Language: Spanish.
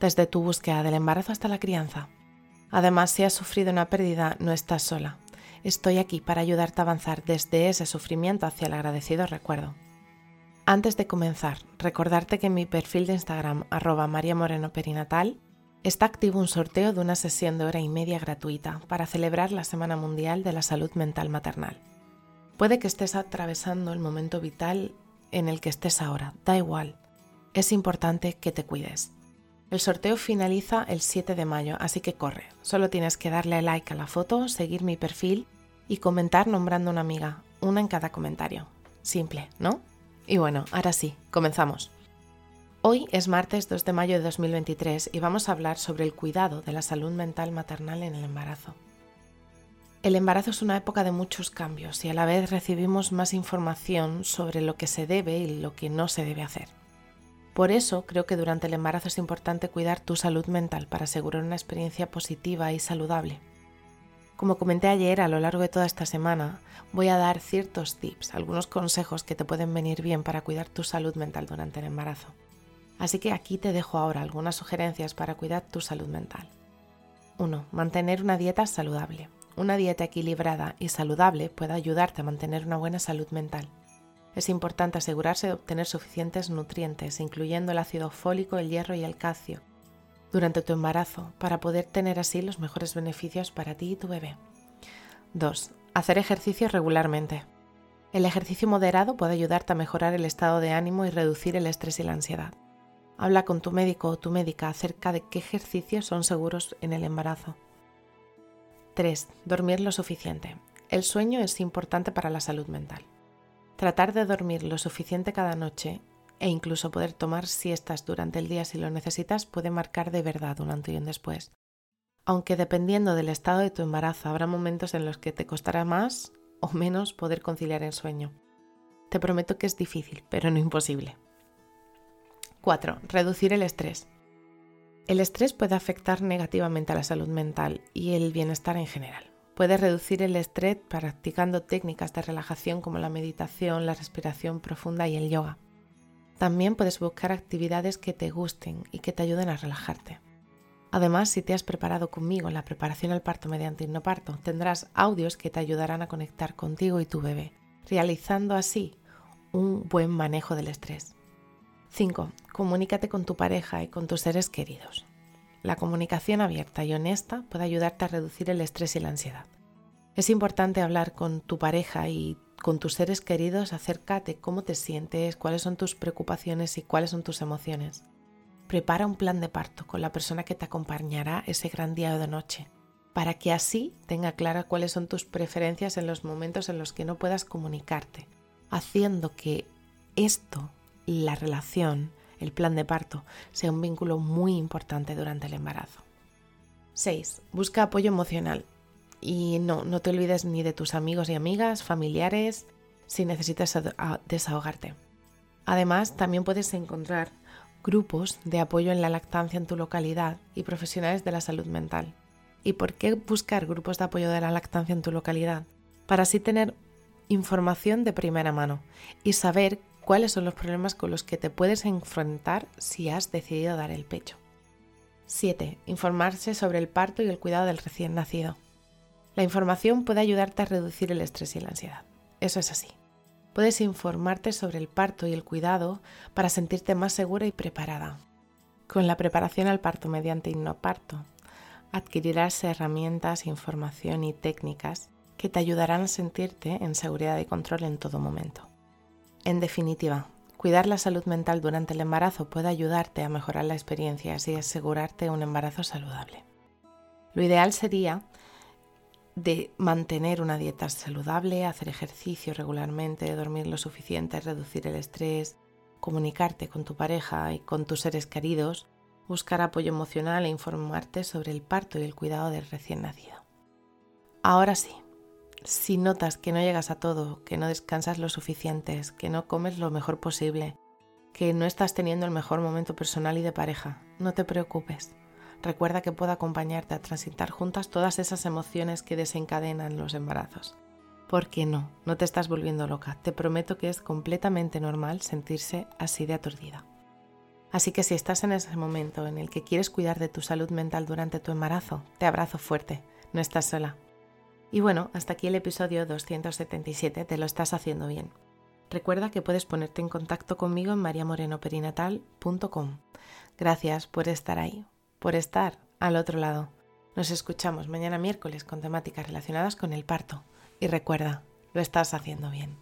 desde tu búsqueda del embarazo hasta la crianza. Además, si has sufrido una pérdida, no estás sola. Estoy aquí para ayudarte a avanzar desde ese sufrimiento hacia el agradecido recuerdo. Antes de comenzar, recordarte que en mi perfil de Instagram, arroba mariamorenoperinatal, está activo un sorteo de una sesión de hora y media gratuita para celebrar la Semana Mundial de la Salud Mental Maternal. Puede que estés atravesando el momento vital en el que estés ahora, da igual. Es importante que te cuides. El sorteo finaliza el 7 de mayo, así que corre. Solo tienes que darle like a la foto, seguir mi perfil y comentar nombrando una amiga, una en cada comentario. Simple, ¿no? Y bueno, ahora sí, comenzamos. Hoy es martes 2 de mayo de 2023 y vamos a hablar sobre el cuidado de la salud mental maternal en el embarazo. El embarazo es una época de muchos cambios y a la vez recibimos más información sobre lo que se debe y lo que no se debe hacer. Por eso creo que durante el embarazo es importante cuidar tu salud mental para asegurar una experiencia positiva y saludable. Como comenté ayer, a lo largo de toda esta semana voy a dar ciertos tips, algunos consejos que te pueden venir bien para cuidar tu salud mental durante el embarazo. Así que aquí te dejo ahora algunas sugerencias para cuidar tu salud mental. 1. Mantener una dieta saludable. Una dieta equilibrada y saludable puede ayudarte a mantener una buena salud mental. Es importante asegurarse de obtener suficientes nutrientes, incluyendo el ácido fólico, el hierro y el calcio, durante tu embarazo, para poder tener así los mejores beneficios para ti y tu bebé. 2. Hacer ejercicio regularmente. El ejercicio moderado puede ayudarte a mejorar el estado de ánimo y reducir el estrés y la ansiedad. Habla con tu médico o tu médica acerca de qué ejercicios son seguros en el embarazo. 3. Dormir lo suficiente. El sueño es importante para la salud mental. Tratar de dormir lo suficiente cada noche e incluso poder tomar siestas durante el día si lo necesitas puede marcar de verdad un antes y un después. Aunque dependiendo del estado de tu embarazo habrá momentos en los que te costará más o menos poder conciliar el sueño. Te prometo que es difícil, pero no imposible. 4. Reducir el estrés. El estrés puede afectar negativamente a la salud mental y el bienestar en general. Puedes reducir el estrés practicando técnicas de relajación como la meditación, la respiración profunda y el yoga. También puedes buscar actividades que te gusten y que te ayuden a relajarte. Además, si te has preparado conmigo en la preparación al parto mediante hipnoparto, tendrás audios que te ayudarán a conectar contigo y tu bebé, realizando así un buen manejo del estrés. 5. Comunícate con tu pareja y con tus seres queridos. La comunicación abierta y honesta puede ayudarte a reducir el estrés y la ansiedad. Es importante hablar con tu pareja y con tus seres queridos acerca de cómo te sientes, cuáles son tus preocupaciones y cuáles son tus emociones. Prepara un plan de parto con la persona que te acompañará ese gran día o de noche, para que así tenga clara cuáles son tus preferencias en los momentos en los que no puedas comunicarte, haciendo que esto la relación, el plan de parto, sea un vínculo muy importante durante el embarazo. 6. Busca apoyo emocional. Y no, no te olvides ni de tus amigos y amigas, familiares, si necesitas desahogarte. Además, también puedes encontrar grupos de apoyo en la lactancia en tu localidad y profesionales de la salud mental. ¿Y por qué buscar grupos de apoyo de la lactancia en tu localidad? Para así tener información de primera mano y saber cuáles son los problemas con los que te puedes enfrentar si has decidido dar el pecho. 7. Informarse sobre el parto y el cuidado del recién nacido. La información puede ayudarte a reducir el estrés y la ansiedad. Eso es así. Puedes informarte sobre el parto y el cuidado para sentirte más segura y preparada. Con la preparación al parto mediante hipnoparto, adquirirás herramientas, información y técnicas que te ayudarán a sentirte en seguridad y control en todo momento. En definitiva, cuidar la salud mental durante el embarazo puede ayudarte a mejorar la experiencia y asegurarte un embarazo saludable. Lo ideal sería de mantener una dieta saludable, hacer ejercicio regularmente, dormir lo suficiente, reducir el estrés, comunicarte con tu pareja y con tus seres queridos buscar apoyo emocional e informarte sobre el parto y el cuidado del recién nacido. Ahora sí, si notas que no llegas a todo, que no descansas lo suficiente, que no comes lo mejor posible, que no estás teniendo el mejor momento personal y de pareja, no te preocupes. Recuerda que puedo acompañarte a transitar juntas todas esas emociones que desencadenan los embarazos. ¿Por qué no? No te estás volviendo loca. Te prometo que es completamente normal sentirse así de aturdida. Así que si estás en ese momento en el que quieres cuidar de tu salud mental durante tu embarazo, te abrazo fuerte. No estás sola. Y bueno, hasta aquí el episodio 277, te lo estás haciendo bien. Recuerda que puedes ponerte en contacto conmigo en mariamorenoperinatal.com. Gracias por estar ahí, por estar al otro lado. Nos escuchamos mañana miércoles con temáticas relacionadas con el parto. Y recuerda, lo estás haciendo bien.